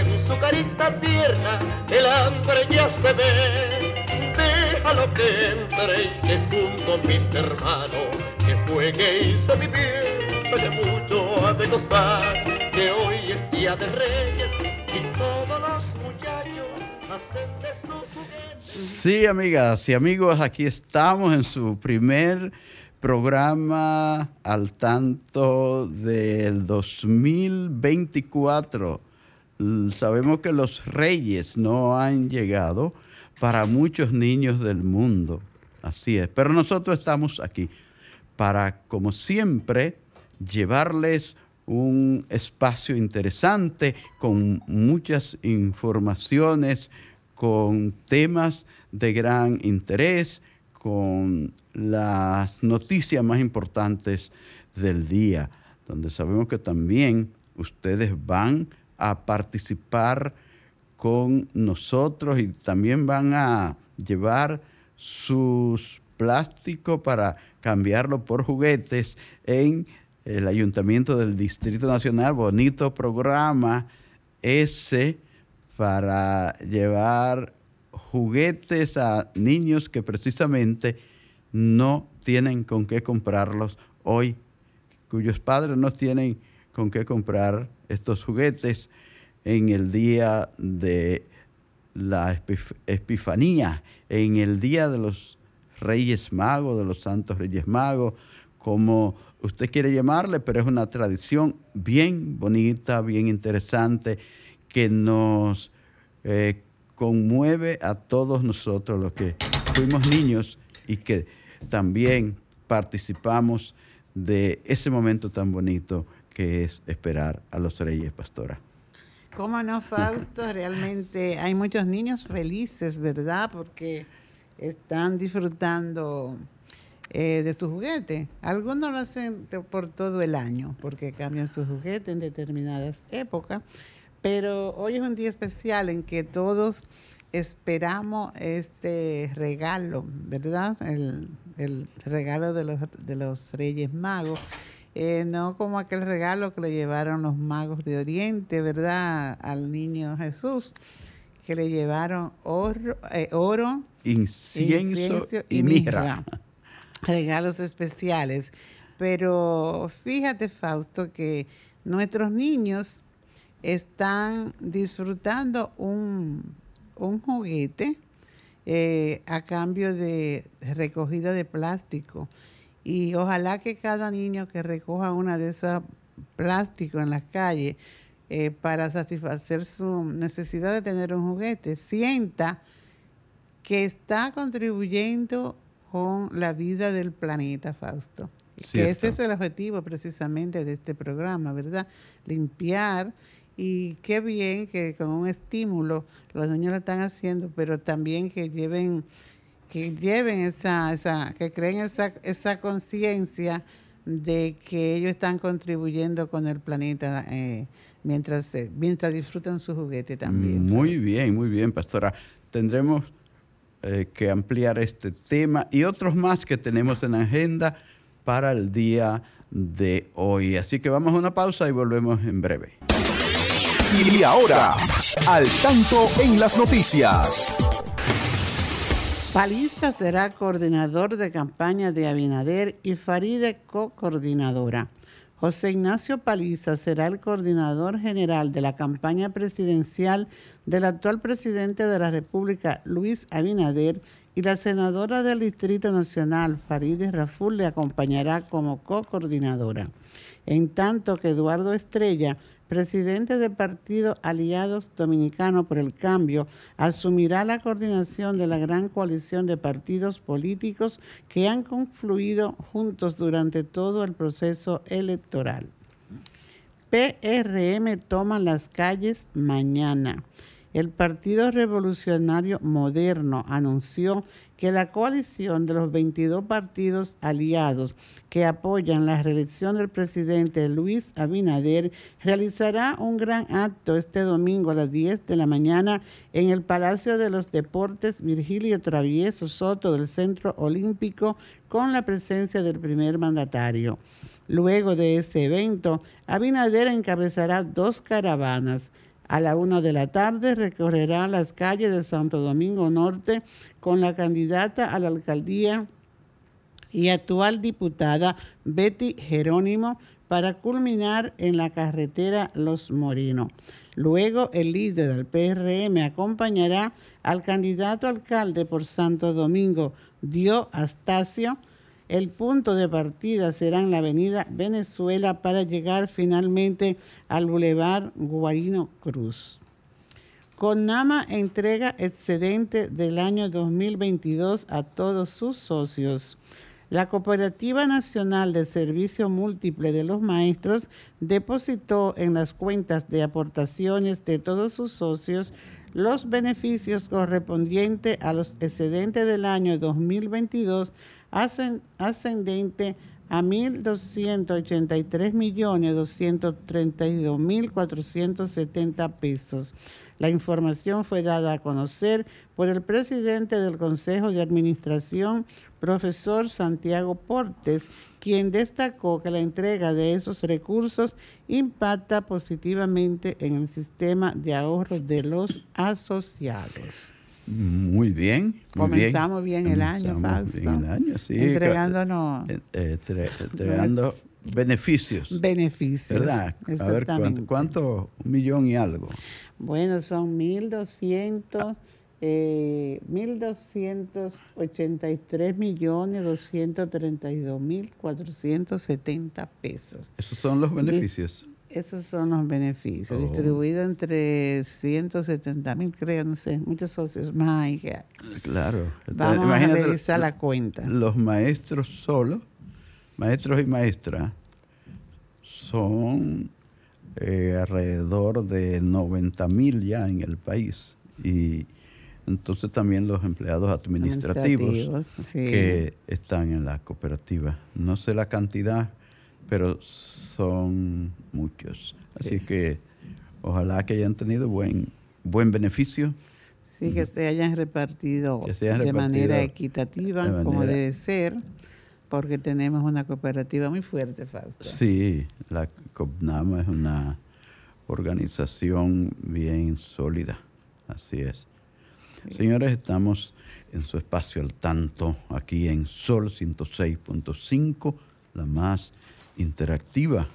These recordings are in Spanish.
En su carita tierna el hambre ya se ve. Déjalo que entre y que junto a mis hermanos que juegue y se divierta, que mucho ha de gozar, que hoy es día de reyes y todos los muchachos hacen de su juguete. Sí, amigas y amigos, aquí estamos en su primer programa al tanto del 2024. Sabemos que los reyes no han llegado para muchos niños del mundo. Así es. Pero nosotros estamos aquí para, como siempre, llevarles un espacio interesante con muchas informaciones, con temas de gran interés, con las noticias más importantes del día, donde sabemos que también ustedes van a participar con nosotros y también van a llevar sus plásticos para cambiarlo por juguetes en el Ayuntamiento del Distrito Nacional. Bonito programa ese para llevar juguetes a niños que precisamente no tienen con qué comprarlos hoy, cuyos padres no tienen con qué comprar estos juguetes en el día de la Epif- Epifanía, en el día de los Reyes Magos, de los Santos Reyes Magos, como usted quiere llamarle, pero es una tradición bien bonita, bien interesante, que nos eh, conmueve a todos nosotros los que fuimos niños y que también participamos de ese momento tan bonito que es esperar a los Reyes Pastora. ¿Cómo no, Fausto? Realmente hay muchos niños felices, ¿verdad? Porque están disfrutando eh, de su juguete. Algunos lo hacen por todo el año, porque cambian su juguete en determinadas épocas. Pero hoy es un día especial en que todos esperamos este regalo, ¿verdad? El, el regalo de los, de los Reyes Magos. Eh, no como aquel regalo que le llevaron los magos de Oriente, ¿verdad? Al niño Jesús, que le llevaron oro, eh, oro Incienso, y mirra. Regalos especiales. Pero fíjate, Fausto, que nuestros niños están disfrutando un, un juguete eh, a cambio de recogida de plástico. Y ojalá que cada niño que recoja una de esas plásticos en las calles eh, para satisfacer su necesidad de tener un juguete, sienta que está contribuyendo con la vida del planeta, Fausto. Que ese es el objetivo precisamente de este programa, ¿verdad? Limpiar y qué bien que con un estímulo los niños lo están haciendo, pero también que lleven que lleven esa, esa que creen esa, esa conciencia de que ellos están contribuyendo con el planeta eh, mientras, eh, mientras disfrutan su juguete también. Muy Fausto. bien, muy bien, pastora. Tendremos eh, que ampliar este tema y otros más que tenemos en agenda para el día de hoy. Así que vamos a una pausa y volvemos en breve. Y ahora, al tanto en las noticias. Paliza será coordinador de campaña de Abinader y Faride co-coordinadora. José Ignacio Paliza será el coordinador general de la campaña presidencial del actual presidente de la República, Luis Abinader, y la senadora del Distrito Nacional, Farideh Raful, le acompañará como co-coordinadora. En tanto que Eduardo Estrella presidente del Partido Aliados Dominicano por el Cambio, asumirá la coordinación de la gran coalición de partidos políticos que han confluido juntos durante todo el proceso electoral. PRM toma las calles mañana. El Partido Revolucionario Moderno anunció que la coalición de los 22 partidos aliados que apoyan la reelección del presidente Luis Abinader realizará un gran acto este domingo a las 10 de la mañana en el Palacio de los Deportes Virgilio Travieso Soto del Centro Olímpico con la presencia del primer mandatario. Luego de ese evento, Abinader encabezará dos caravanas a la una de la tarde recorrerá las calles de Santo Domingo Norte con la candidata a la alcaldía y actual diputada Betty Jerónimo para culminar en la carretera Los Morinos. Luego el líder del PRM acompañará al candidato alcalde por Santo Domingo, Dio Astacio, el punto de partida será la avenida Venezuela para llegar finalmente al Boulevard Guarino Cruz. CONAMA entrega excedente del año 2022 a todos sus socios. La Cooperativa Nacional de Servicio Múltiple de los Maestros depositó en las cuentas de aportaciones de todos sus socios los beneficios correspondientes a los excedentes del año 2022 ascendente a 1.283.232.470 pesos. La información fue dada a conocer por el presidente del Consejo de Administración, profesor Santiago Portes, quien destacó que la entrega de esos recursos impacta positivamente en el sistema de ahorro de los asociados. Muy bien. Comenzamos bien, el año, Fausto. Bien el año, sí. Entregándonos. Eh, eh, entregando beneficios. Beneficios. ¿Verdad? A ver, ¿cuánto, ¿cuánto? Un millón y algo. Bueno, son 1.200. Eh, 1.283 millones 232 mil 470 pesos. Esos son los beneficios. Esos son los beneficios, oh. distribuidos entre 170 mil, sé, muchos socios más. Claro. Vamos a revisar la cuenta. Los maestros solos, maestros y maestras, son eh, alrededor de 90 mil ya en el país. Y entonces también los empleados administrativos, que están en la cooperativa. No sé la cantidad, pero son muchos. Así que ojalá que hayan tenido buen, buen beneficio. Sí, que se hayan repartido, de manera equitativa, como debe ser, porque tenemos una cooperativa muy fuerte, Fausto. Sí, la COPNAMA es una organización bien sólida, así es. Señores, estamos en su espacio al tanto, aquí en Sol 106.5, la más interactiva.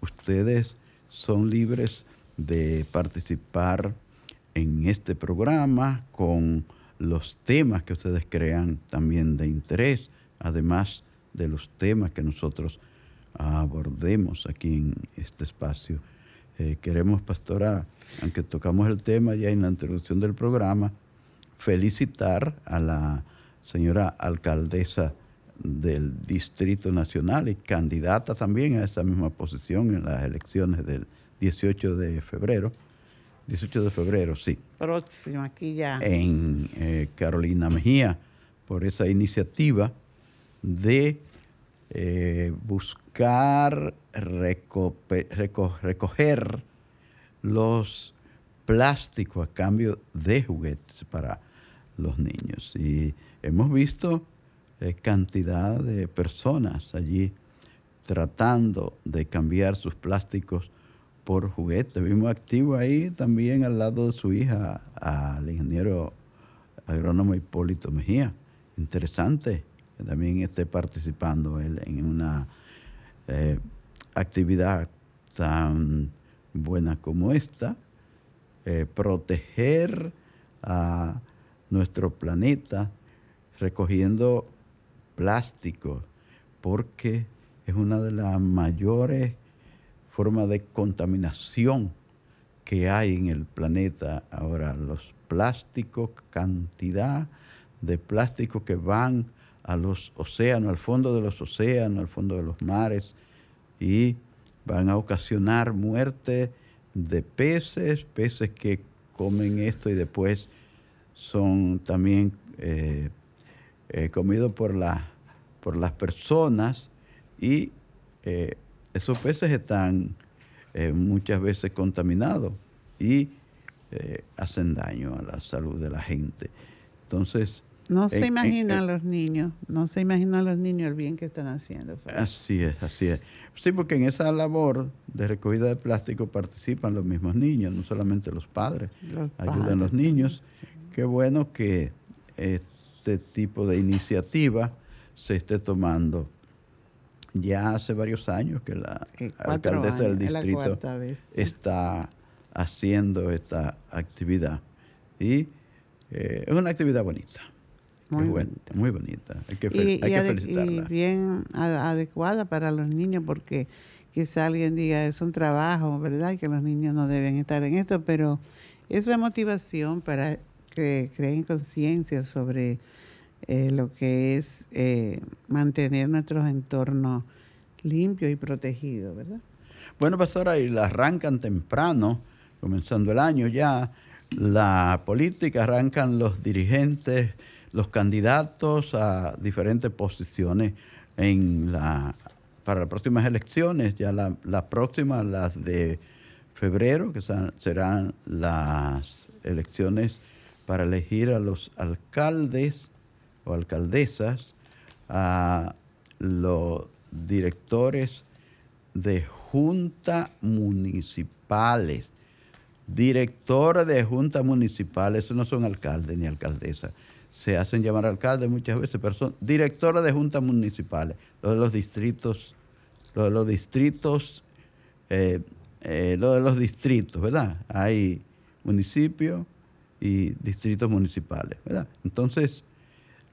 Ustedes son libres de participar en este programa con los temas que ustedes crean también de interés, además de los temas que nosotros abordemos aquí en este espacio. Eh, queremos, pastora, aunque tocamos el tema ya en la introducción del programa, felicitar a la señora alcaldesa del Distrito Nacional y candidata también a esa misma posición en las elecciones del 18 de febrero. 18 de febrero, sí. Próximo, aquí ya. En eh, Carolina Mejía, por esa iniciativa de eh, buscar recoger los plásticos a cambio de juguetes para los niños. Y hemos visto eh, cantidad de personas allí tratando de cambiar sus plásticos por juguetes. Vimos activo ahí también al lado de su hija, al ingeniero agrónomo Hipólito Mejía. Interesante que también esté participando él en una eh, actividad tan buena como esta, eh, proteger a nuestro planeta recogiendo plástico, porque es una de las mayores formas de contaminación que hay en el planeta ahora. Los plásticos, cantidad de plásticos que van a los océanos, al fondo de los océanos, al fondo de los mares, y van a ocasionar muerte de peces, peces que comen esto y después son también eh, eh, comidos por, por las personas y eh, esos peces están muchas veces contaminados y hacen daño a la salud de la gente. Entonces, no se imaginan los niños, no se imaginan los niños el bien que están haciendo. Así es, así es. Sí, porque en esa labor de recogida de plástico participan los mismos niños, no solamente los padres. ayudan los niños. Qué bueno que este tipo de iniciativa se esté tomando. Ya hace varios años que la alcaldesa del distrito está haciendo esta actividad. Y eh, es una actividad bonita. Muy, bonita. muy bonita. Hay que, y, hay que felicitarla. Y bien adecuada para los niños porque quizá alguien diga es un trabajo, ¿verdad? Y que los niños no deben estar en esto, pero es la motivación para que creen conciencia sobre eh, lo que es eh, mantener nuestros entornos limpios y protegidos, ¿verdad? Bueno, pastora, y la arrancan temprano, comenzando el año ya, la política, arrancan los dirigentes los candidatos a diferentes posiciones en la, para las próximas elecciones, ya la, la próxima, las de febrero, que serán las elecciones para elegir a los alcaldes o alcaldesas, a los directores de junta municipales. Directores de junta municipales, eso no son alcaldes ni alcaldesas se hacen llamar alcaldes muchas veces, pero son directores de juntas municipales, los de los distritos, los de los distritos, eh, eh, lo de los distritos, ¿verdad? Hay municipios y distritos municipales, ¿verdad? Entonces,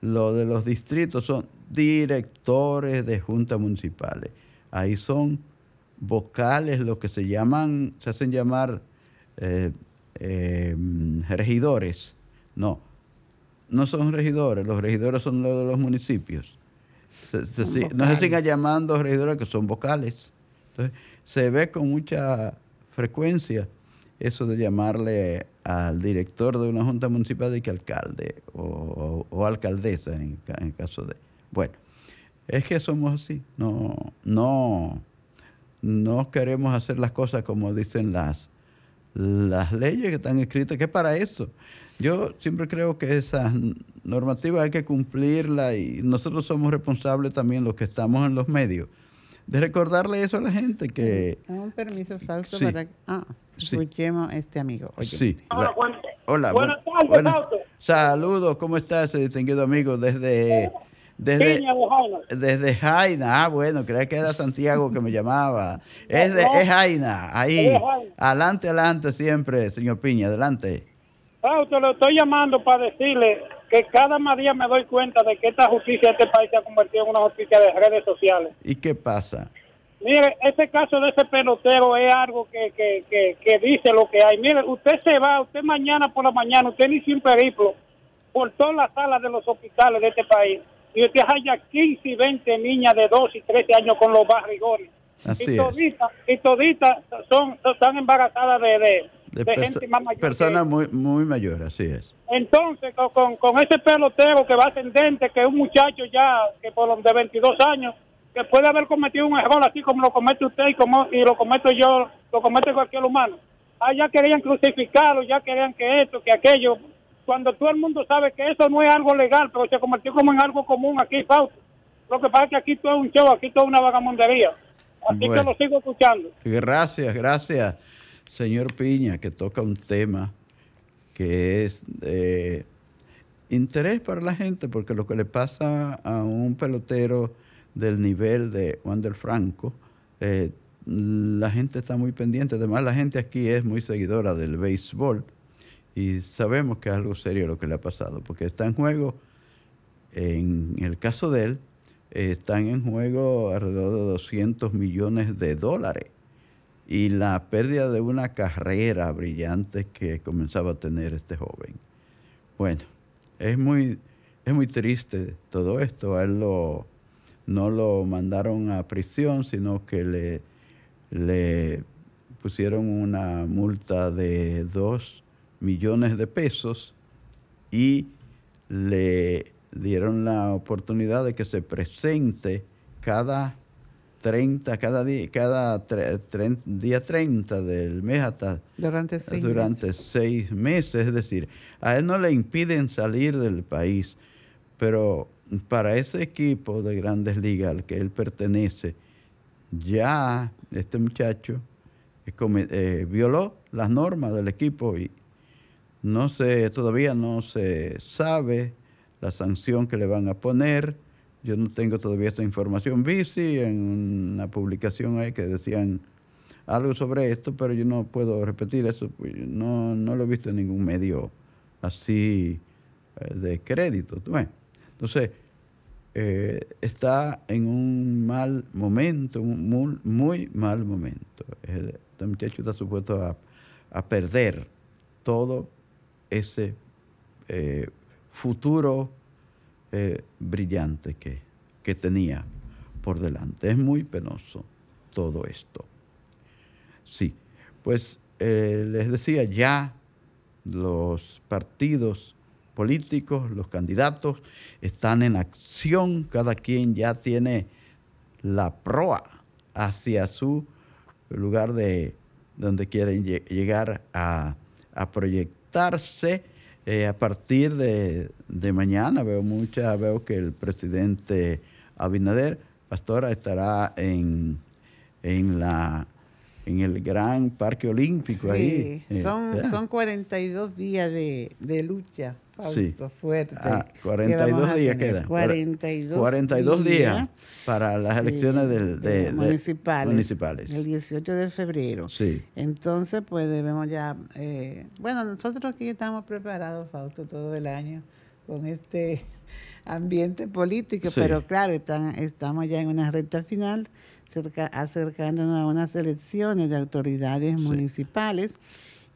lo de los distritos son directores de juntas municipales. Ahí son vocales, lo que se llaman, se hacen llamar eh, regidores. No, no son regidores, los regidores son los de los municipios. no se sigan llamando regidores que son vocales. Entonces, se ve con mucha frecuencia eso de llamarle al director de una junta municipal de que alcalde o, alcaldesa en, en, caso de... Bueno, es que somos así, no, no, no queremos hacer las cosas como dicen las, las leyes que están escritas, que para eso. Yo siempre creo que esas normativas hay que cumplirlas y nosotros somos responsables también los que estamos en los medios de recordarle eso a la gente que... Un permiso falso para... Ah, escuchemos a este amigo. Sí. Hola, buenas tardes, Saludos, ¿cómo estás, distinguido amigo? Desde... Desde, desde Jaina, ah bueno, creía que era Santiago que me llamaba. Es, de, es Jaina, ahí. Adelante, adelante siempre, señor Piña, adelante. Fausto, lo estoy llamando para decirle que cada día me doy cuenta de que esta justicia de este país se ha convertido en una justicia de redes sociales. ¿Y qué pasa? Mire, ese caso de ese pelotero es algo que, que, que, dice lo que hay. Mire, usted se va, usted mañana por la mañana, usted ni sin periplo por todas las salas de los hospitales de este país y usted haya 15 y 20 niñas de 2 y 13 años con los barrigones. Así y toditas, y toditas son, están embarazadas de, de, gente más mayor. Personas muy, muy mayores, así es. Entonces, con, con, ese pelotero que va ascendente, que es un muchacho ya que por de 22 años, que puede haber cometido un error así como lo comete usted y, como, y lo cometo yo, lo comete cualquier humano. Ah, ya querían crucificarlo, ya querían que esto, que aquello. cuando todo el mundo sabe que eso no es algo legal, pero se convirtió como en algo común aquí, Fausto. Lo que pasa es que aquí todo es un show, aquí todo es una vagamundería. Así que lo sigo escuchando. Gracias, gracias, señor Piña, que toca un tema que es de interés para la gente, porque lo que le pasa a un pelotero del nivel de Wander Franco, eh, la gente está muy pendiente. Además, la gente aquí es muy seguidora del béisbol y sabemos que es algo serio lo que le ha pasado, porque está en juego, en el caso de él, eh, están en juego alrededor de 200 millones de dólares y la pérdida de una carrera brillante que comenzaba a tener este joven. Bueno, es muy, es muy triste todo esto. A él lo, no lo mandaron a prisión, sino que le, le pusieron una multa de 2 millones de pesos y le dieron la oportunidad de que se presente cada 30, cada día, cada tre- día 30 del mes hasta Durante seis durante meses. seis meses. Es decir, a él no le impiden salir del país, pero para ese equipo de grandes ligas al que él pertenece, ya este muchacho eh, eh, violó las normas del equipo y no se, todavía no se sabe la sanción que le van a poner. Yo no tengo todavía esta información. Vi sí en una publicación ahí que decían algo sobre esto, pero yo no puedo repetir eso. pues, No, no lo he visto en ningún medio así eh, de crédito. Entonces, eh, está en un mal momento, un muy, muy mal momento. Eh, Este muchacho está supuesto a, a perder todo ese futuro eh, brillante que, que tenía por delante. Es muy penoso todo esto. Sí, pues eh, les decía ya los partidos políticos, los candidatos están en acción, cada quien ya tiene la proa hacia su lugar de donde quieren lle- llegar a proyectarse. Eh, a partir de, de mañana veo mucha, veo que el presidente Abinader Pastora estará en, en la en el gran parque olímpico ahí. Sí, eh, son, ¿verdad? son 42 días de, de lucha, Sí. Fausto, fuerte. Ah, que 42 vamos a días quedan. 42, 42 días para las sí, elecciones del- de- de- municipales, municipales. El 18 de febrero. Sí. Entonces, pues debemos ya. eh, bueno, nosotros aquí estamos preparados, Fausto, todo el año con este ambiente político, Sí. pero claro, están, estamos ya en una recta final, cerca, acercándonos a unas elecciones de autoridades Sí.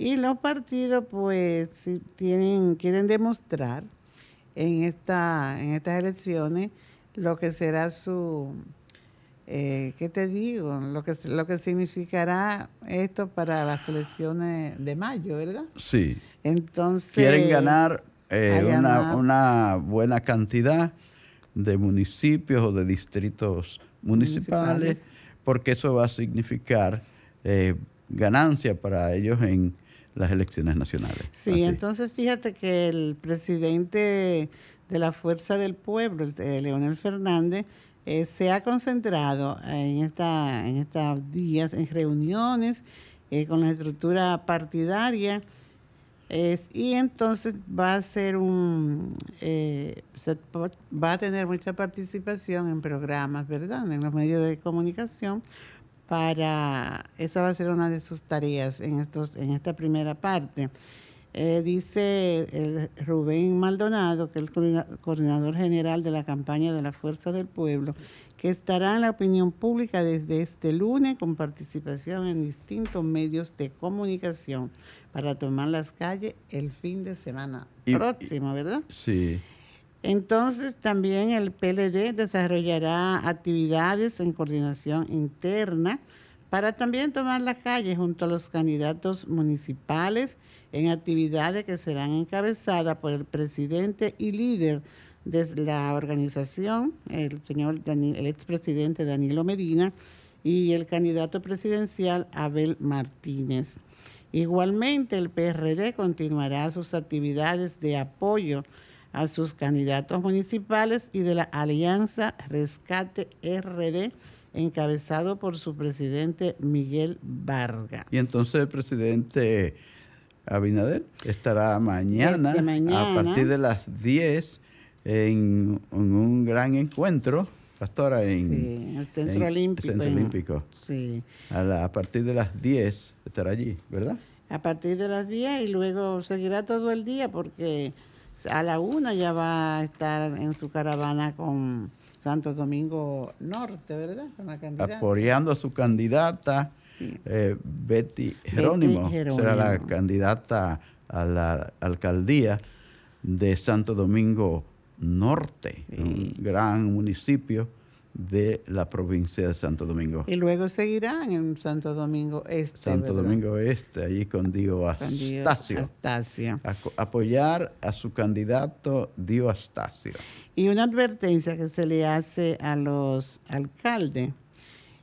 Y los partidos, pues, si tienen, quieren demostrar en, esta, en estas elecciones lo que será su, eh, ¿qué te digo? Lo que, lo que significará esto para las elecciones de mayo, ¿verdad? Sí. Entonces... Quieren ganar eh, una, una buena cantidad de municipios o de distritos municipales, Municipales. porque eso va a significar eh, ganancia para ellos en las elecciones nacionales. Sí, Así. entonces fíjate que el presidente de la Fuerza del Pueblo, eh, Leonel Fernández, eh, se ha concentrado en esta en estos días en reuniones eh, con la estructura partidaria y entonces va a ser un se- va a tener mucha participación en programas, ¿verdad? En los medios de comunicación para esa va a ser una de sus tareas en estos en esta primera parte. Eh, dice el Rubén Maldonado, que es el coordina- coordinador general de la campaña de la Fuerza del Pueblo, que estará en la opinión pública desde este lunes con participación en distintos medios de comunicación para tomar las calles el fin de semana Y- próximo, ¿verdad? Sí. Entonces también el PLD desarrollará actividades en coordinación interna para también tomar la calle junto a los candidatos municipales en actividades que serán encabezadas por el presidente y líder de la organización, el señor Dani- el expresidente Danilo Medina y el candidato presidencial Abel Martínez. Igualmente, el PRD continuará sus actividades de apoyo a sus candidatos municipales y de la Alianza Rescate RD, encabezado por su presidente Miguel Vargas. Y entonces el presidente Abinader estará mañana, a partir de las 10 en, un gran encuentro, pastora, en, el Centro Olímpico. Centro Olímpico. Sí. A, a, partir de las 10 estará allí, ¿verdad? A partir de las 10 y luego seguirá todo el día porque a la una ya va a estar en su caravana con Santo Domingo Norte, ¿verdad? Apoyando a su candidata, eh, Betty, Jerónimo, será la candidata a la alcaldía de Santo Domingo Norte, un gran municipio de la provincia de Santo Domingo. Y luego seguirán en Santo Domingo Este. Santo Domingo Este, allí con Dio Astacio. apoyar a su candidato Dio Astacio. Y una advertencia que se le hace a los alcaldes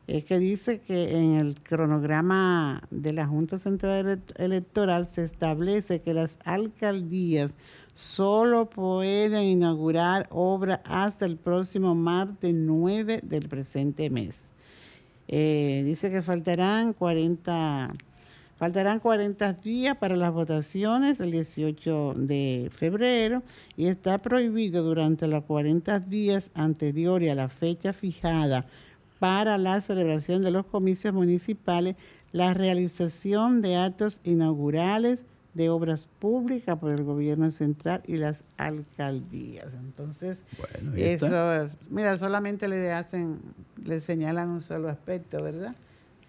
es que dice que en el cronograma de la Junta Central Electoral se establece que las alcaldías solo pueden inaugurar obra hasta el próximo martes 9 del presente mes. Eh, dice que faltarán 40, faltarán 40 días para las votaciones el 18 de febrero y está prohibido durante los 40 días anteriores a la fecha fijada para la celebración de los comicios municipales la realización de actos inaugurales de obras públicas por el gobierno central y las alcaldías. Entonces, eso, mira, solamente le hacen, le señalan un solo aspecto, ¿verdad?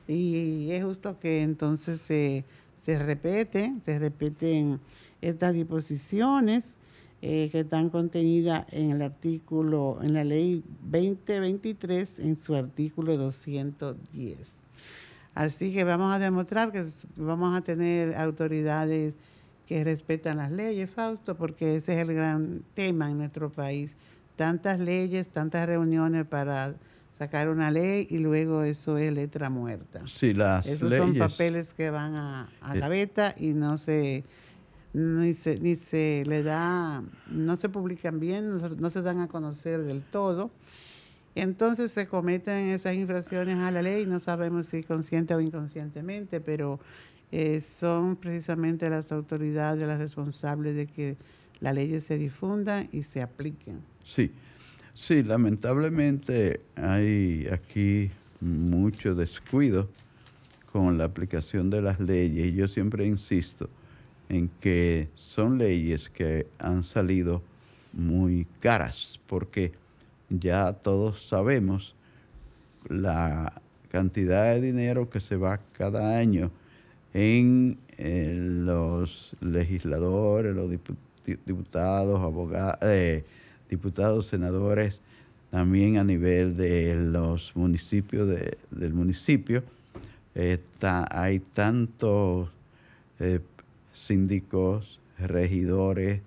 Y es justo que entonces se, se repete, se repiten estas disposiciones eh, que están contenidas en el artículo, en la ley 2023, en su artículo 210. Así que vamos a demostrar que vamos a tener autoridades que respetan las leyes, Fausto, porque ese es el gran tema en nuestro país. Tantas leyes, tantas reuniones para sacar una ley y luego eso es letra muerta. Sí, las Esos son papeles que van a, a la beta y no se ni se, ni se le da, no se publican bien, no se, dan a conocer del todo. Entonces se cometen esas infracciones a la ley, no sabemos si consciente o inconscientemente, pero eh, son precisamente las autoridades las responsables de que las leyes se difundan y se apliquen. Sí, sí, lamentablemente hay aquí mucho descuido con la aplicación de las leyes y yo siempre insisto, en que son leyes que han salido muy caras, porque ya todos sabemos la cantidad de dinero que se va cada año en, los legisladores, los diputados, abogados, eh, diputados, senadores, también a nivel de los municipios del municipio. Está, hay tantos eh, síndicos, regidores,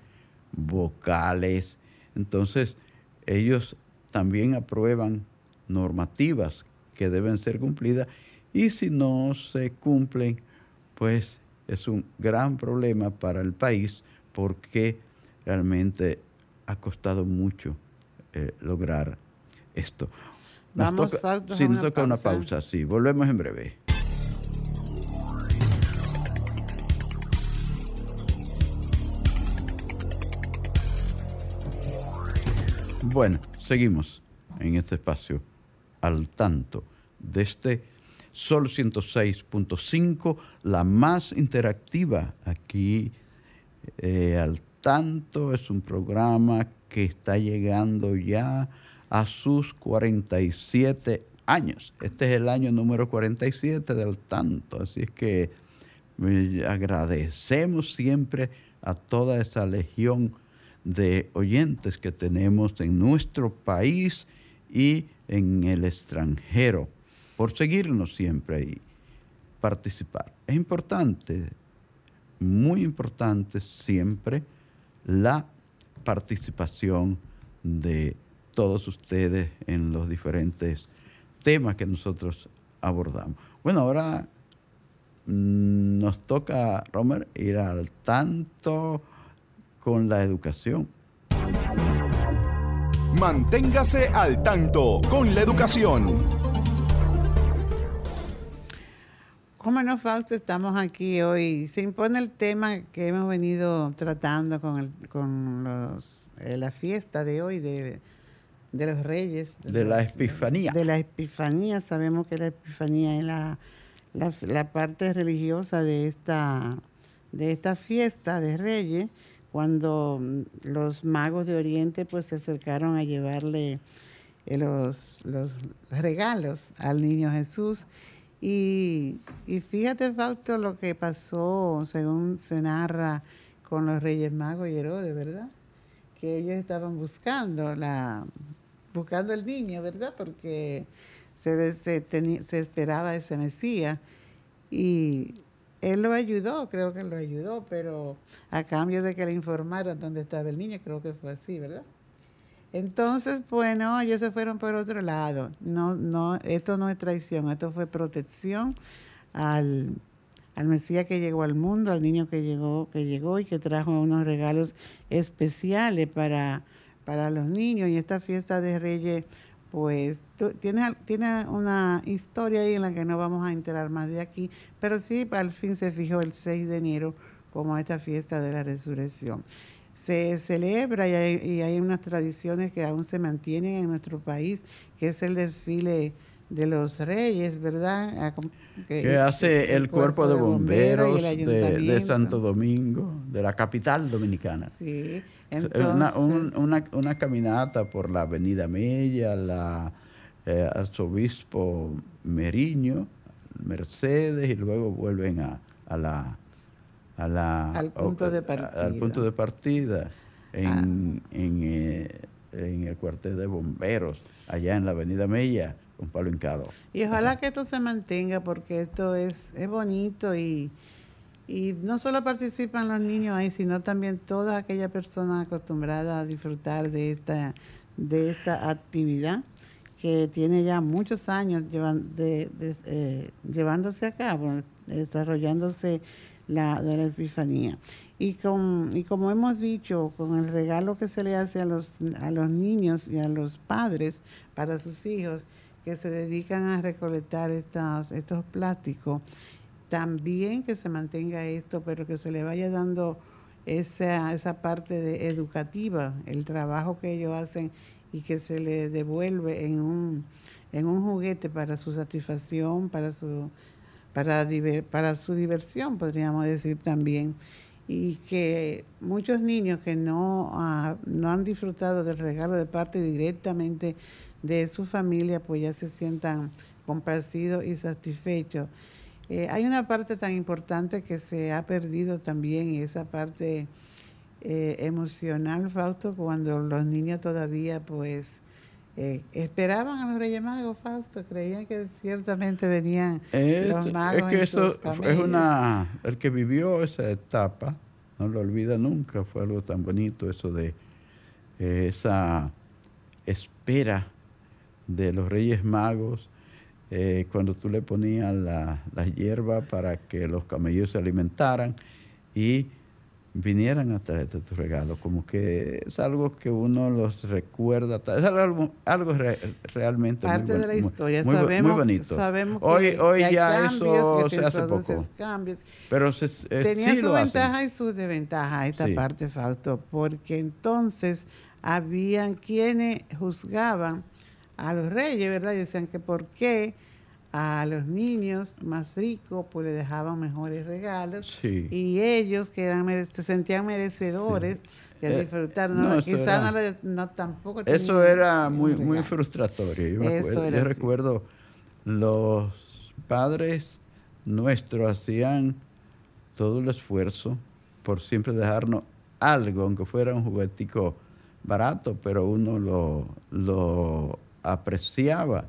vocales. Entonces, ellos también aprueban normativas que deben ser cumplidas y si no se cumplen, pues es un gran problema para el país porque realmente ha costado mucho eh, lograr esto. Vamos toca, nos toca una pausa, sí, volvemos en breve. Bueno, seguimos en este espacio al tanto de este Sol 106.5, la más interactiva aquí eh, al tanto. Es un programa que está llegando ya a sus 47 años. Este es el año número 47 del tanto, así es que eh, agradecemos siempre a toda esa legión de oyentes que tenemos en nuestro país y en el extranjero, por seguirnos siempre y participar. Es importante, muy importante siempre la participación de todos ustedes en los diferentes temas que nosotros abordamos. Bueno, ahora mm, nos toca, Romer, ir al tanto con la educación. Manténgase al tanto con la educación. ¿Cómo no, Fausto? Estamos aquí hoy. Se impone el tema que hemos venido tratando con, el- con los, eh, la fiesta de hoy de, de los reyes. De la los- Epifanía. De la Epifanía. Sabemos que la Epifanía es la, la, la parte religiosa de esta, de esta fiesta de reyes, cuando mm, los magos de Oriente pues se acercaron a llevarle eh, los, los regalos al niño Jesús. Y, y fíjate, Fausto, lo que pasó, según se narra con los Reyes Magos y Herodes, ¿verdad? Que ellos estaban buscando la buscando el niño, ¿verdad? Porque se, se, se esperaba ese Mesías. Y él lo ayudó, creo que lo ayudó, pero a cambio de que le informaran dónde estaba el niño, creo que fue así, ¿verdad? Entonces, bueno, ellos se fueron por otro lado. No, no, esto no es traición, esto fue protección al, al Mesías que llegó al mundo, al niño que llegó, que llegó y que trajo unos regalos especiales para, para los niños. Y esta fiesta de Reyes, pues, tiene, tiene una historia ahí en la que no vamos a enterar más de aquí, pero sí, al fin se fijó el 6 de enero como esta fiesta de la resurrección. Se celebra y hay, y hay unas tradiciones que aún se mantienen en nuestro país, que es el desfile de los reyes, ¿verdad? Ah, Que hace el cuerpo de bomberos de. Santo Domingo, de la capital dominicana. Sí, Una, entonces... un- una, una caminata por la Avenida Mella, la eh, Arzobispo Meriño, Mercedes, y luego vuelven a, a la, a la- Al punto de partida. al punto de partida en, Ah. en, eh, en el cuartel de bomberos, allá en la Avenida Mella, con Palo Hincado. Y ojalá que esto se mantenga porque esto es, es bonito y, y no solo participan los niños ahí, sino también toda aquella persona acostumbrada a disfrutar de esta, de esta actividad que tiene ya muchos años llevan- de- de- eh, llevándose a cabo, desarrollándose la, de la Epifanía. Y, con, y como hemos dicho, con el regalo que se le hace a los, a los niños y a los padres para sus hijos que se dedican a recolectar estas, estos plásticos, también que se mantenga esto, pero que se le vaya dando esa, esa parte de educativa, el trabajo que ellos hacen y que se le devuelve en un, en un juguete para su satisfacción, para su, para su diversión, podríamos decir también. Y que muchos niños que no, ah, no han disfrutado del regalo de parte directamente de su familia, pues ya se sientan complacidos y satisfechos. Eh, hay una parte tan importante que se ha perdido también, y esa parte eh, emocional, Fausto, cuando los niños todavía pues eh, esperaban a los Reyes Magos, Fausto, creían que ciertamente venían Es, los es magos que en eso sus es una. El que vivió esa etapa no lo olvida nunca. Fue algo tan bonito eso de eh, esa espera de los Reyes Magos. eh, cuando tú le ponías la, la hierba para que los camellos se alimentaran y vinieran a traerte tu regalo. Como que es algo que uno los recuerda. Es algo, algo re- realmente muy parte de buen- la muy- historia. muy, bu- muy sabemos, bonito. sabemos que, hoy hoy que hay ya cambios, eso que se hace introducen poco. cambios. Pero se, eh, Tenía sí su lo hacen. ventaja y sus desventajas esta Sí. parte, Fausto, porque entonces habían quienes juzgaban a los reyes, ¿verdad? Y decían que por qué a los niños más ricos pues le dejaban mejores regalos Sí. y ellos que eran se sentían merecedores de Eh, disfrutar, no, no, quizás era- no, le- no tampoco Eso era muy, muy frustratorio. Yo, me Eso acuerdo, era yo recuerdo los padres nuestros hacían todo el esfuerzo por siempre dejarnos algo, aunque fuera un juguetico barato, pero uno lo, lo apreciaba.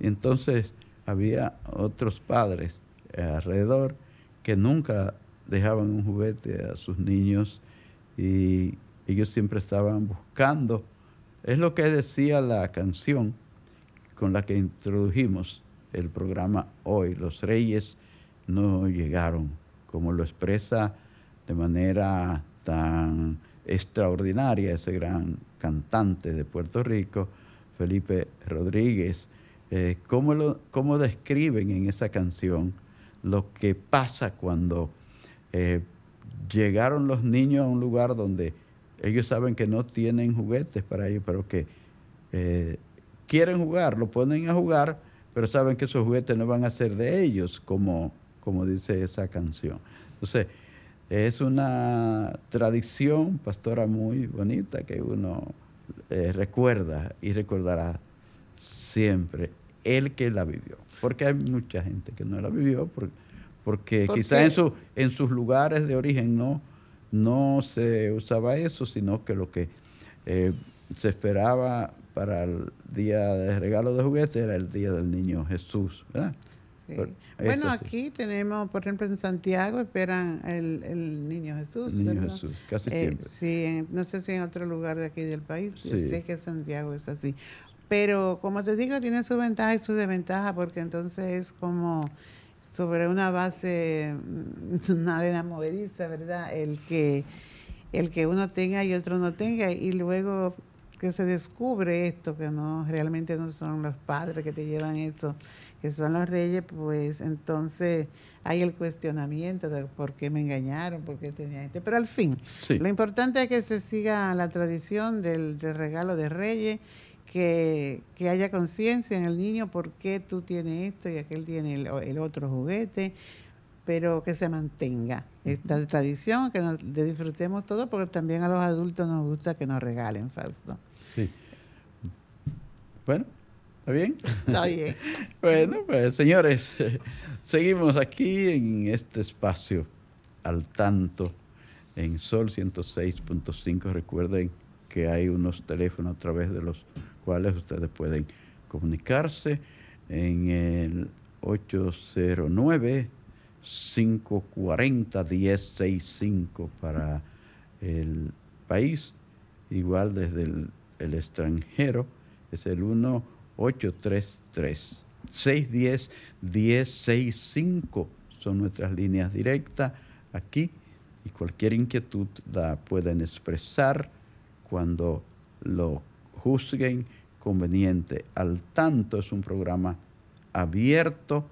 Y entonces había otros padres eh, alrededor que nunca dejaban un juguete a sus niños y ellos siempre estaban buscando. Es lo que decía la canción con la que introdujimos el programa hoy, Los Reyes no llegaron, como lo expresa de manera tan extraordinaria ese gran cantante de Puerto Rico, Felipe Rodríguez. Eh, ¿cómo, ¿Cómo describen en esa canción lo que pasa cuando eh, llegaron los niños a un lugar donde ellos saben que no tienen juguetes para ellos, pero que eh, quieren jugar, lo ponen a jugar, pero saben que esos juguetes no van a ser de ellos, como, como dice esa canción. Entonces, es una tradición, pastora, muy bonita que uno eh, recuerda y recordará siempre el que la vivió. Porque hay mucha gente que no la vivió, porque, porque quizás en, su, en sus lugares de origen no, no se usaba eso, sino que lo que eh, se esperaba para el día de regalo de juguetes era el día del niño Jesús. Bueno, aquí tenemos, por ejemplo, en Santiago esperan el, niño Jesús. niño Jesús, casi eh, siempre. sí, no sé si en otro lugar de aquí del país, yo sé que Santiago es así. Pero como te digo, tiene su ventaja y su desventaja, porque entonces es como sobre una base, mm, una arena movediza, ¿verdad? El que, el que uno tenga y otro no tenga, y luego que se descubre esto, que no realmente no son los padres que te llevan eso, que son los reyes, pues entonces hay el cuestionamiento de por qué me engañaron, por qué tenía este. Pero al fin, lo importante es que se siga la tradición del, regalo de reyes, que, haya conciencia en el niño por qué tú tienes esto y aquel tiene el, otro juguete, pero que se mantenga esta tradición, que nos, disfrutemos todo, porque también a los adultos nos gusta que nos regalen, Fausto. Sí. Bueno, ¿está bien? Está bien. bueno, pues señores, seguimos aquí en este espacio al tanto en Sol 106.5. Recuerden que hay unos teléfonos a través de los cuales ustedes pueden comunicarse en el 809 540 1065 para el país, igual desde el el extranjero es el 1833 610 1065 son nuestras líneas directas aquí y cualquier inquietud la pueden expresar cuando lo juzguen conveniente. Al tanto es un programa abierto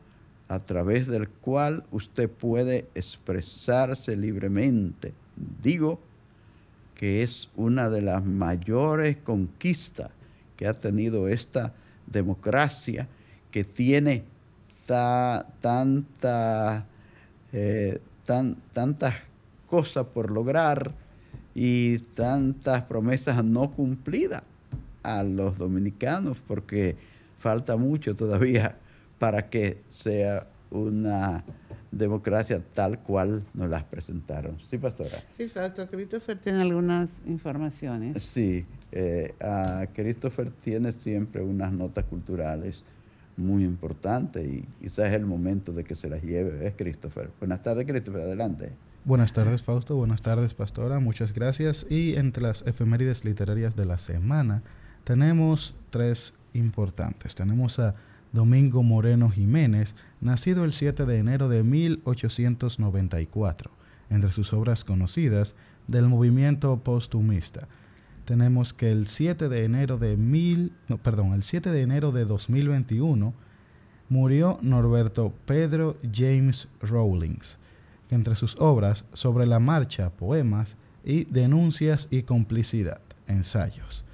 a través del cual usted puede expresarse libremente. Digo, que es una de las mayores conquistas que ha tenido esta democracia, que tiene tanta, eh, tan, tantas cosas por lograr y tantas promesas no cumplidas a los dominicanos, porque falta mucho todavía para que sea una democracia tal cual nos las presentaron. Sí, pastora. Sí, Pastor Christopher tiene algunas informaciones. Sí, eh, Christopher tiene siempre unas notas culturales muy importantes y quizás es el momento de que se las lleve, ¿ves, Christopher? Buenas tardes, Christopher, adelante. Buenas tardes, Fausto. Buenas tardes, Pastora. Muchas gracias. Y entre las efemérides literarias de la semana tenemos tres importantes. Tenemos a Domingo Moreno Jiménez, nacido el 7 de enero de 1894. Entre sus obras conocidas del movimiento posthumista, tenemos que el 7 de enero de mil, perdón, el 7 de enero de 2021 murió Norberto Pedro James Rawlings, entre sus obras sobre la marcha, poemas y denuncias y complicidad, ensayos.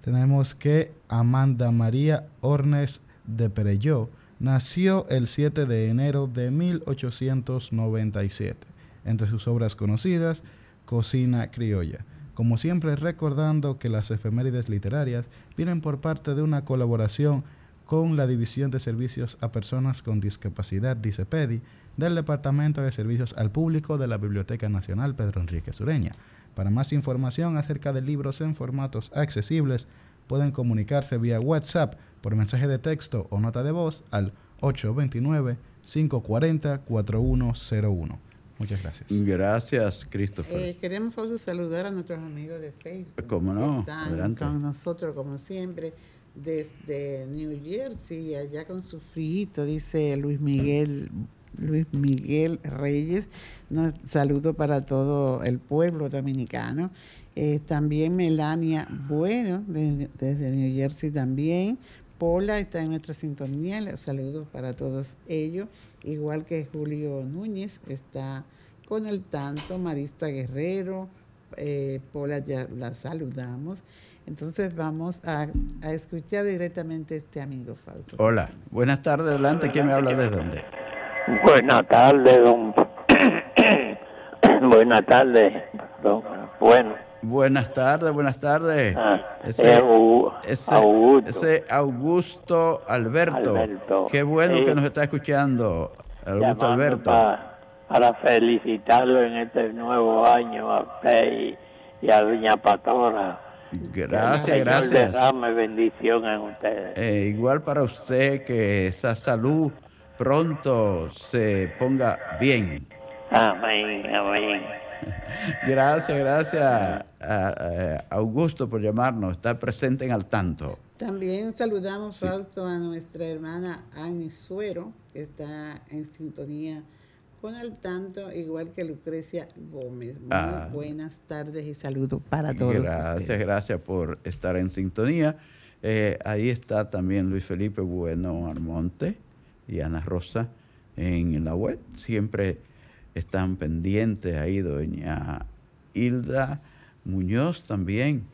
Tenemos que Amanda María Ornes de Perelló nació el 7 de enero de 1897. Entre sus obras conocidas, Cocina Criolla. Como siempre recordando que las efemérides literarias vienen por parte de una colaboración con la División de Servicios a Personas con Discapacidad, DICEPEDI, del Departamento de Servicios al Público de la Biblioteca Nacional Pedro Enrique Sureña. Para más información acerca de libros en formatos accesibles, pueden comunicarse vía WhatsApp por mensaje de texto o nota de voz al 829-540-4101. Muchas gracias. Gracias, Christopher. Eh, queremos saludar a nuestros amigos de Facebook. ¿Cómo no? Están con nosotros, como siempre, desde New Jersey, allá con su frío, dice Luis Miguel Luis Miguel Reyes. Un saludo para todo el pueblo dominicano. Eh, también Melania Bueno, desde New Jersey también. Pola está en nuestra sintonía. Saludos para todos ellos. Igual que Julio Núñez está con el tanto. Marista Guerrero. Eh, Pola ya la saludamos. Entonces vamos a, escuchar directamente a este amigo Fausto. Hola, buenas tardes, adelante, ¿quién me habla de dónde? Buenas tardes, don. buenas tardes, don. Bueno. Buenas tardes, buenas tardes. Ah, ese, Augusto. ese, Augusto. Alberto. Qué bueno que nos está escuchando, Augusto Alberto. Para, felicitarlo en este nuevo año a usted y a Doña Pastora Gracias, gracias. Dame bendición a ustedes. Eh, igual para usted que esa salud pronto se ponga bien. Amén, amén. Gracias, gracias a, Augusto por llamarnos, estar presente en al tanto. También saludamos, a nuestra hermana Ani Suero, que está en sintonía con al tanto, igual que Lucrecia Gómez. Muy ah. buenas tardes y saludos para todos. Gracias, gracias por estar en sintonía. Eh, ahí está también Luis Felipe Bueno Armonte y Ana Rosa en la web. Siempre están pendientes ahí, doña Hilda Muñoz también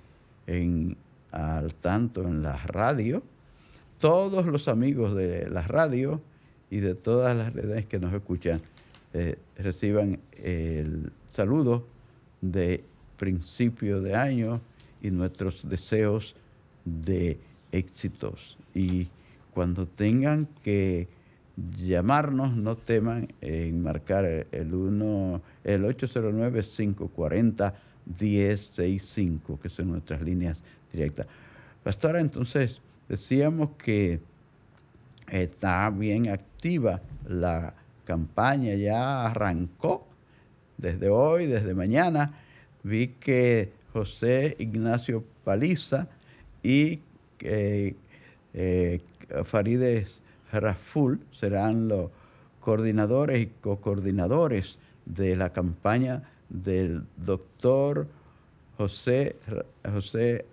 en, al tanto en la radio. Todos los amigos de la radio y de todas las redes que nos escuchan eh, reciban el saludo de principio de año y nuestros deseos de éxitos. Y cuando tengan que llamarnos, no teman en marcar el 1, el 809-540-1065, que son nuestras líneas directas. Pastora, entonces decíamos que está bien activa la campaña ya arrancó desde hoy, desde mañana. Vi que José Ignacio Paliza y eh, eh, Farides Raful serán los coordinadores y co-coordinadores de la campaña del doctor José, José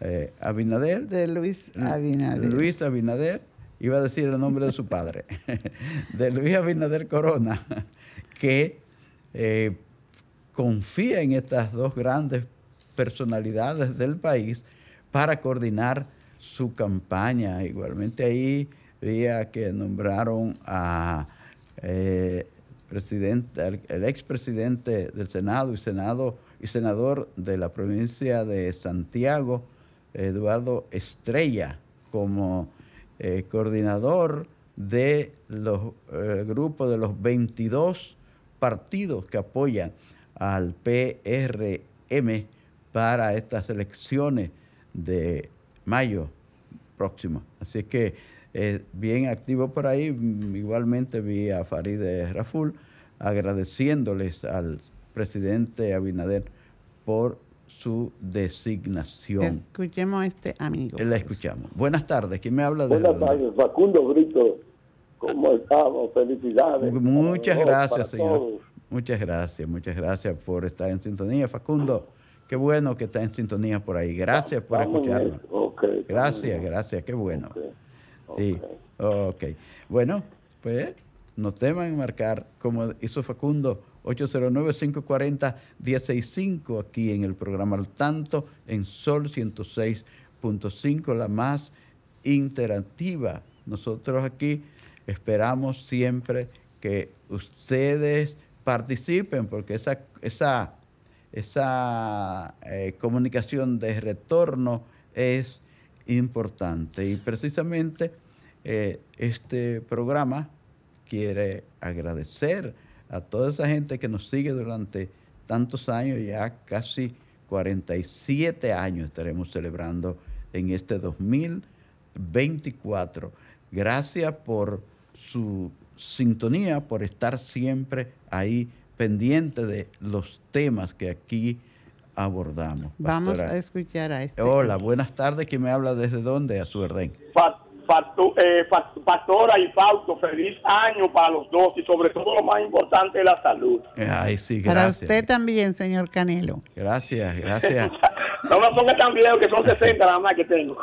eh, Abinader. De Luis Abinader. Luis Abinader iba a decir el nombre de su padre, de Luis Abinader Corona, que eh, confía en estas dos grandes personalidades del país para coordinar su campaña. Igualmente ahí veía que nombraron a eh, presidente, el expresidente del Senado y Senado y senador de la provincia de Santiago, Eduardo Estrella, como eh, coordinador de los eh, grupos de los 22 partidos que apoyan al PRM para estas elecciones de mayo próximo. Así que eh, bien activo por ahí. Igualmente vi a Farideh Raful agradeciéndoles al presidente Abinader por su designación. Escuchemos a este amigo. La escuchamos. Buenas tardes, ¿quién me habla de Buenas tardes, Facundo Brito. ¿Cómo estamos? Felicidades. Muchas gracias, señor. Muchas gracias, muchas gracias por estar en sintonía, Facundo. Qué bueno que está en sintonía por ahí. Gracias por escucharnos. Gracias, gracias, qué bueno. Sí, ok. Bueno, pues no teman marcar, como hizo Facundo, 809-540-165 aquí en el programa Al Tanto, en Sol 106.5, la más interactiva. Nosotros aquí esperamos siempre que ustedes participen porque esa, esa, esa eh, comunicación de retorno es importante y precisamente eh, este programa quiere agradecer a toda esa gente que nos sigue durante tantos años, ya casi 47 años estaremos celebrando en este 2024. Gracias por su sintonía, por estar siempre ahí pendiente de los temas que aquí abordamos. Vamos a escuchar a este. Hola, buenas tardes. ¿Quién me habla desde dónde? A su orden. Eh, pa- Pastora y Fausto, feliz año para los dos y sobre todo lo más importante la salud. Ay, sí, Para usted también, señor Canelo. Gracias, gracias. No me ponga tan viejo que son 60 nada más que tengo.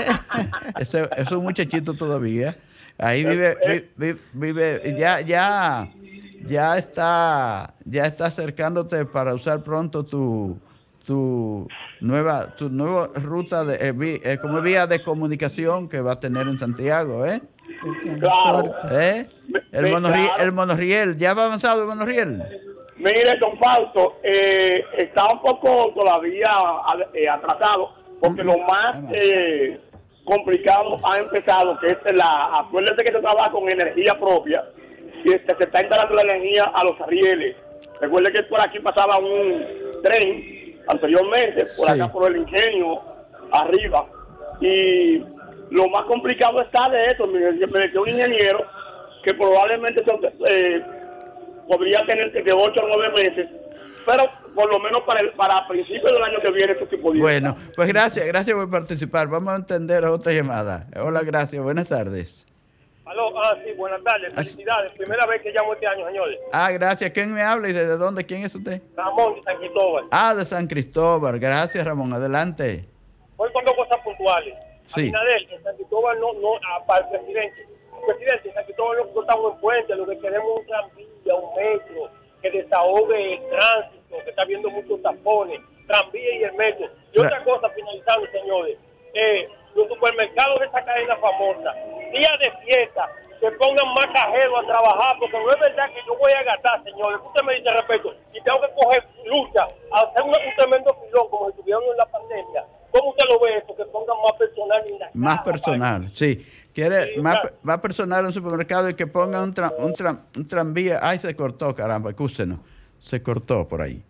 Ese, es un muchachito todavía. Ahí vive, vi- vi- vive, ya, ya, ya está, ya está acercándote para usar pronto tu, tu nueva, tu nueva ruta de, eh, eh, como vía de comunicación que va a tener en Santiago, ¿eh? Claro. ¿Eh? El Sí, monorriel, claro. el monorriel, ya va avanzado el monorriel. Mire, don Fausto, eh, está un poco todavía eh, atrasado, porque lo más eh, complicado ha empezado, que es la, acuérdate que se trabaja con energía propia, y este, se está instalando la energía a los rieles. Recuerde que por aquí pasaba un tren anteriormente, por Sí. acá por el ingenio, arriba, y lo más complicado está de esto, mire, me decía un ingeniero que probablemente se- eh, podría tener de 8 a 9 meses, pero por lo menos para el, para principios del año que viene esto sí podría. Bueno, pues gracias, gracias por participar. Vamos a entender otra llamada. Hola, gracias, buenas tardes. Aló, ah, sí, buenas tardes, felicidades. Primera vez que llamo este año, señores. Ah, gracias. ¿Quién me habla y desde dónde? ¿Quién es usted? Ramón de San Cristóbal. Ah, de San Cristóbal. Gracias, Ramón. Adelante. Voy con dos cosas puntuales. Sí. Abinadel, en San Cristóbal no, no, ah, para el presidente. Presidente, en San Cristóbal no estamos en puente, lo que queremos es un tranvía, un metro, que desahogue el tránsito, que está viendo muchos tapones, tranvía y el metro. Y Tra- otra cosa, finalizando, señores, eh, los supermercados de esta cadena famosa, día de fiesta, que pongan más cajeros a trabajar, porque no es verdad que yo voy a gastar, señores. Usted me dice respeto, y tengo que coger lucha, hacer un, un tremendo pilón como estuvieron en la pandemia. ¿Cómo usted lo ve eso? Que pongan más personal en la Más caja, personal, sí. Quiere Sí, más, claro. más personal en el supermercado y que ponga un, tra- un, tra- un tranvía. Ay, se cortó, caramba, escúchenos. Se cortó por ahí.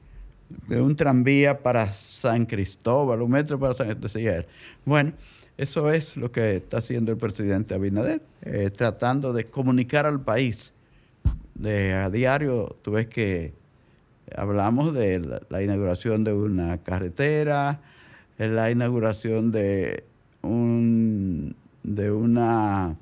Un tranvía para San Cristóbal, un metro para San él. Bueno, eso es lo que está haciendo el presidente Abinader, eh, tratando de comunicar al país. De, a diario, tú ves que hablamos de la, inauguración de una carretera, eh, la inauguración de un de una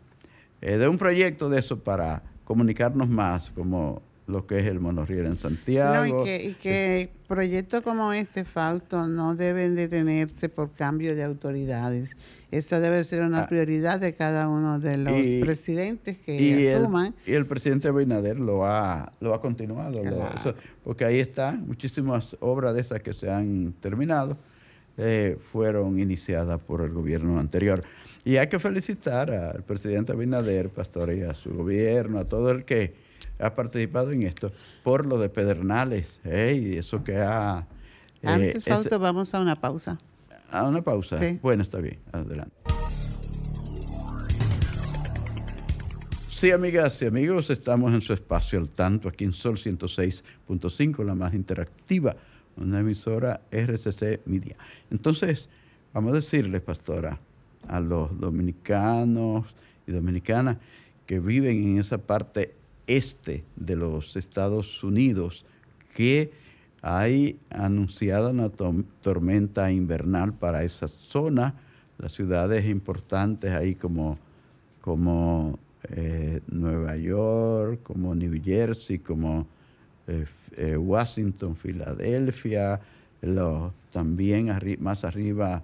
eh, de un proyecto de eso para comunicarnos más como lo que es el monorriel en No, Santiago. y, que, y que proyectos como ese, Fausto, no deben detenerse por cambio de autoridades. Esa debe ser una Ah. prioridad de cada uno de los Y- presidentes que y el, asuman. y el presidente Abinader lo ha, lo ha continuado, lo- Claro. eso- porque ahí están muchísimas obras de esas que se han terminado, eh, fueron iniciadas por el gobierno anterior. Y hay que felicitar al presidente Abinader, Pastor, y a su gobierno, a todo el que ha participado en esto, por lo de Pedernales, ey, eso que ha... eh, Antes, Fausto, vamos a una pausa. a una pausa. Sí. Bueno, está bien, adelante. Sí, amigas y amigos, estamos en su espacio al tanto aquí en Sol 106.5, la más interactiva, una emisora RCC Media. Entonces, vamos a decirles, pastora, a los dominicanos y dominicanas que viven en esa parte este de los Estados Unidos que hay anunciada una to- tormenta invernal para esa zona, las ciudades importantes ahí como, como eh, Nueva York, como New Jersey, como eh, eh, Washington, Filadelfia, también más arriba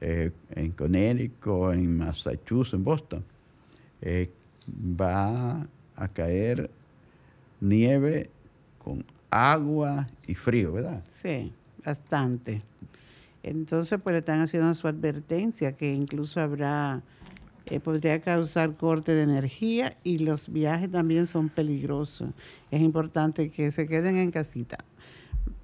en Connecticut, en Massachusetts, en Boston. Va a caer nieve con agua y frío, ¿verdad? Sí, bastante. Entonces, pues le están haciendo su advertencia que incluso habrá, eh, podría causar corte de energía y los viajes también son peligrosos. Es importante que se queden en casita.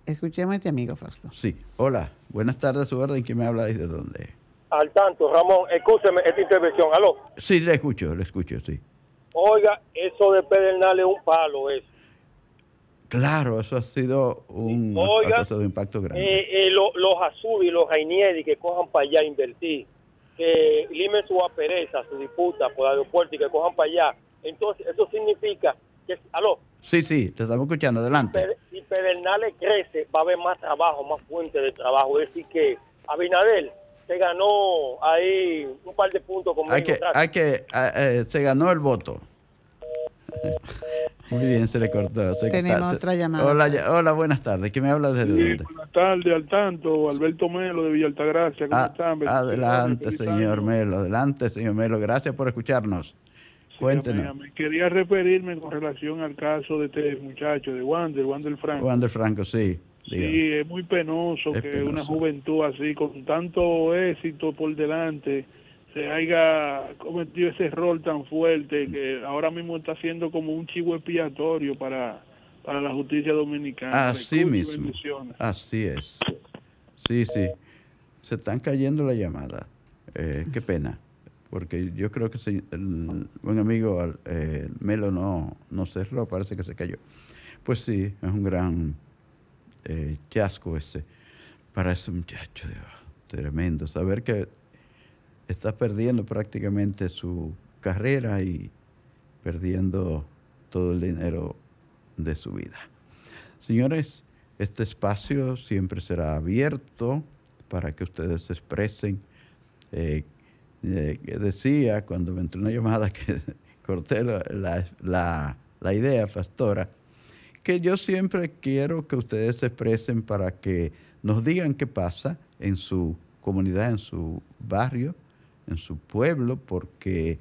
Escuchemos a este amigo, Fausto. Sí. Hola, buenas tardes, su orden. ¿Quién me habla y de dónde? Al tanto, Ramón, escúcheme esta intervención. Aló, Sí, le escucho, le escucho, sí. Oiga, eso de Pedernales es un palo, eso. Claro, eso ha sido un, Oiga, un impacto grande. Eh, eh, lo- los Azul y los Rainieri que cojan para allá a invertir, que limen su apereza, su disputa por el aeropuerto y que cojan para allá. Entonces, eso significa que, aló, Sí, sí, te estamos escuchando, adelante. Si Pedernales crece, va a haber más trabajo, más fuente de trabajo. Es decir, que Abinadel, se ganó ahí un par de puntos conmigo. Hay que, hay que, ah, eh, se ganó el voto. Muy bien, se le cortó. se- Tenemos otra llamada. Hola, ya- hola, buenas tardes. ¿Quién me habla desde Sí, dónde? buenas tardes, al tanto, Alberto Melo de Villa Altagracia, ¿cómo Ah, están? adelante, señor. Melo. Adelante, señor Melo. Gracias por escucharnos. Cuéntenos. Amén. Quería referirme con relación al caso de este muchacho, de Wander, Wander Franco. Wander Franco, sí. Sí, es muy penoso Es que penoso. una juventud así, con tanto éxito por delante, se haya cometido ese rol tan fuerte que ahora mismo está siendo como un chivo expiatorio para, para la justicia dominicana. Así mismo. Así es. Sí, sí. Se están cayendo la llamada. Eh, qué pena. Porque yo creo que se- el buen amigo eh, Melo no, no cerró, parece que se cayó. Pues sí, es un gran eh, chasco ese para ese muchacho. Tremendo. Saber que está perdiendo prácticamente su carrera y perdiendo todo el dinero de su vida. Señores, este espacio siempre será abierto para que ustedes se expresen. Eh, eh, decía cuando me entró una llamada que corté la- la- la idea, pastora, que yo siempre quiero que ustedes se expresen para que nos digan qué pasa en su comunidad, en su barrio, en su pueblo, porque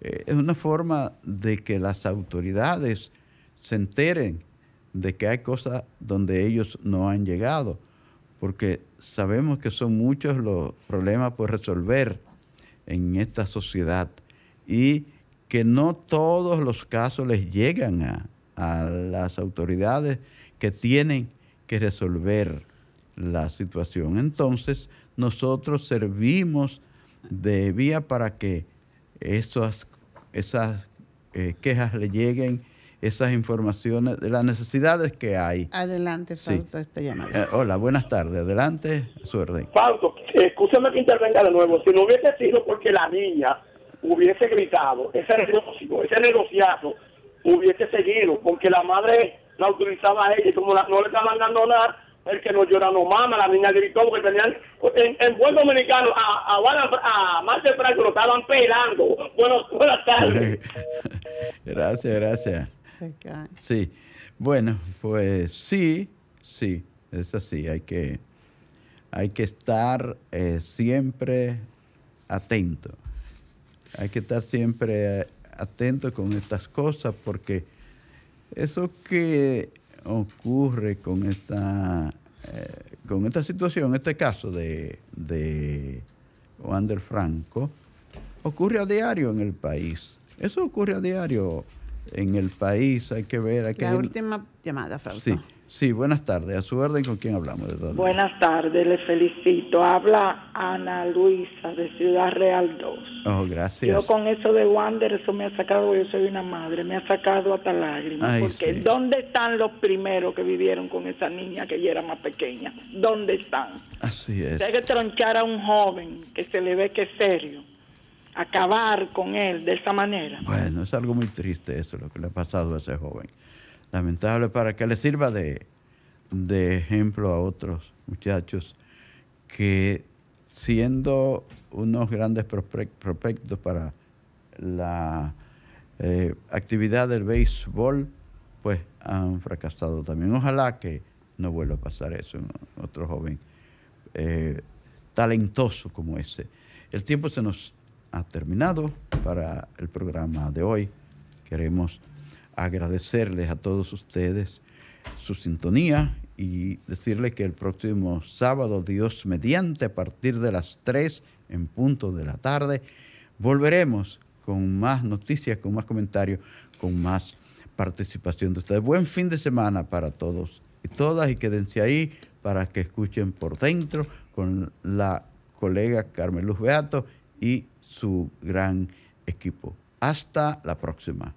eh, es una forma de que las autoridades se enteren de que hay cosas donde ellos no han llegado, porque sabemos que son muchos los problemas por resolver en esta sociedad y que no todos los casos les llegan a, a las autoridades que tienen que resolver la situación. Entonces, nosotros servimos de vía para que esas, esas eh, quejas le lleguen, esas informaciones de las necesidades que hay. Adelante, Sí. Fausto, esta llamada. Eh, hola, buenas tardes. Adelante, a su orden. Fausto, escúchame que intervenga de nuevo. Si no hubiese sido porque la niña hubiese gritado, ese negocio, ese negociazo hubiese seguido, porque la madre la autorizaba a ella y como la- no le estaban dando nada, el que no llora no mama, la niña gritó porque tenían, en, en buen dominicano, a, a, a Marta Franco lo estaban pelando. Bueno, buenas tardes. gracias, gracias. Sí, bueno, pues sí, sí, es así, hay que, hay que estar eh, siempre atento, hay que estar siempre eh, atento con estas cosas porque eso que ocurre con esta, eh, con esta situación, este caso de, de Wander Franco, ocurre a diario en el país. Eso ocurre a diario en el país, hay que ver, hay que La ir- última llamada, Fausto. Sí, sí, buenas tardes. A su orden, ¿con quién hablamos? Buenas tardes, les felicito. Habla Ana Luisa de Ciudad Real 2. Oh, Yo gracias. con eso de Wander, eso me ha sacado, yo soy una madre, me ha sacado hasta lágrimas. Ay, porque sí. ¿dónde están los primeros que vivieron con esa niña que ella era más pequeña? ¿Dónde están? Así es. Hay que tronchar a un joven que se le ve que es serio, acabar con él de esa manera. Bueno, es algo muy triste eso, lo que le ha pasado a ese joven. Lamentable para que le sirva de, ejemplo a otros muchachos que siendo unos grandes prospe- prospectos para la eh, actividad del béisbol, pues han fracasado también. Ojalá que no vuelva a pasar eso otro joven eh, talentoso como ese. El tiempo se nos ha terminado para el programa de hoy. Queremos agradecerles a todos ustedes su sintonía y decirles que el próximo sábado, Dios mediante, a partir de las 3 en punto de la tarde, volveremos con más noticias, con más comentarios, con más participación de ustedes. Buen fin de semana para todos y todas y quédense ahí para que escuchen por dentro con la colega Carmen Luz Beato y su gran equipo. Hasta la próxima.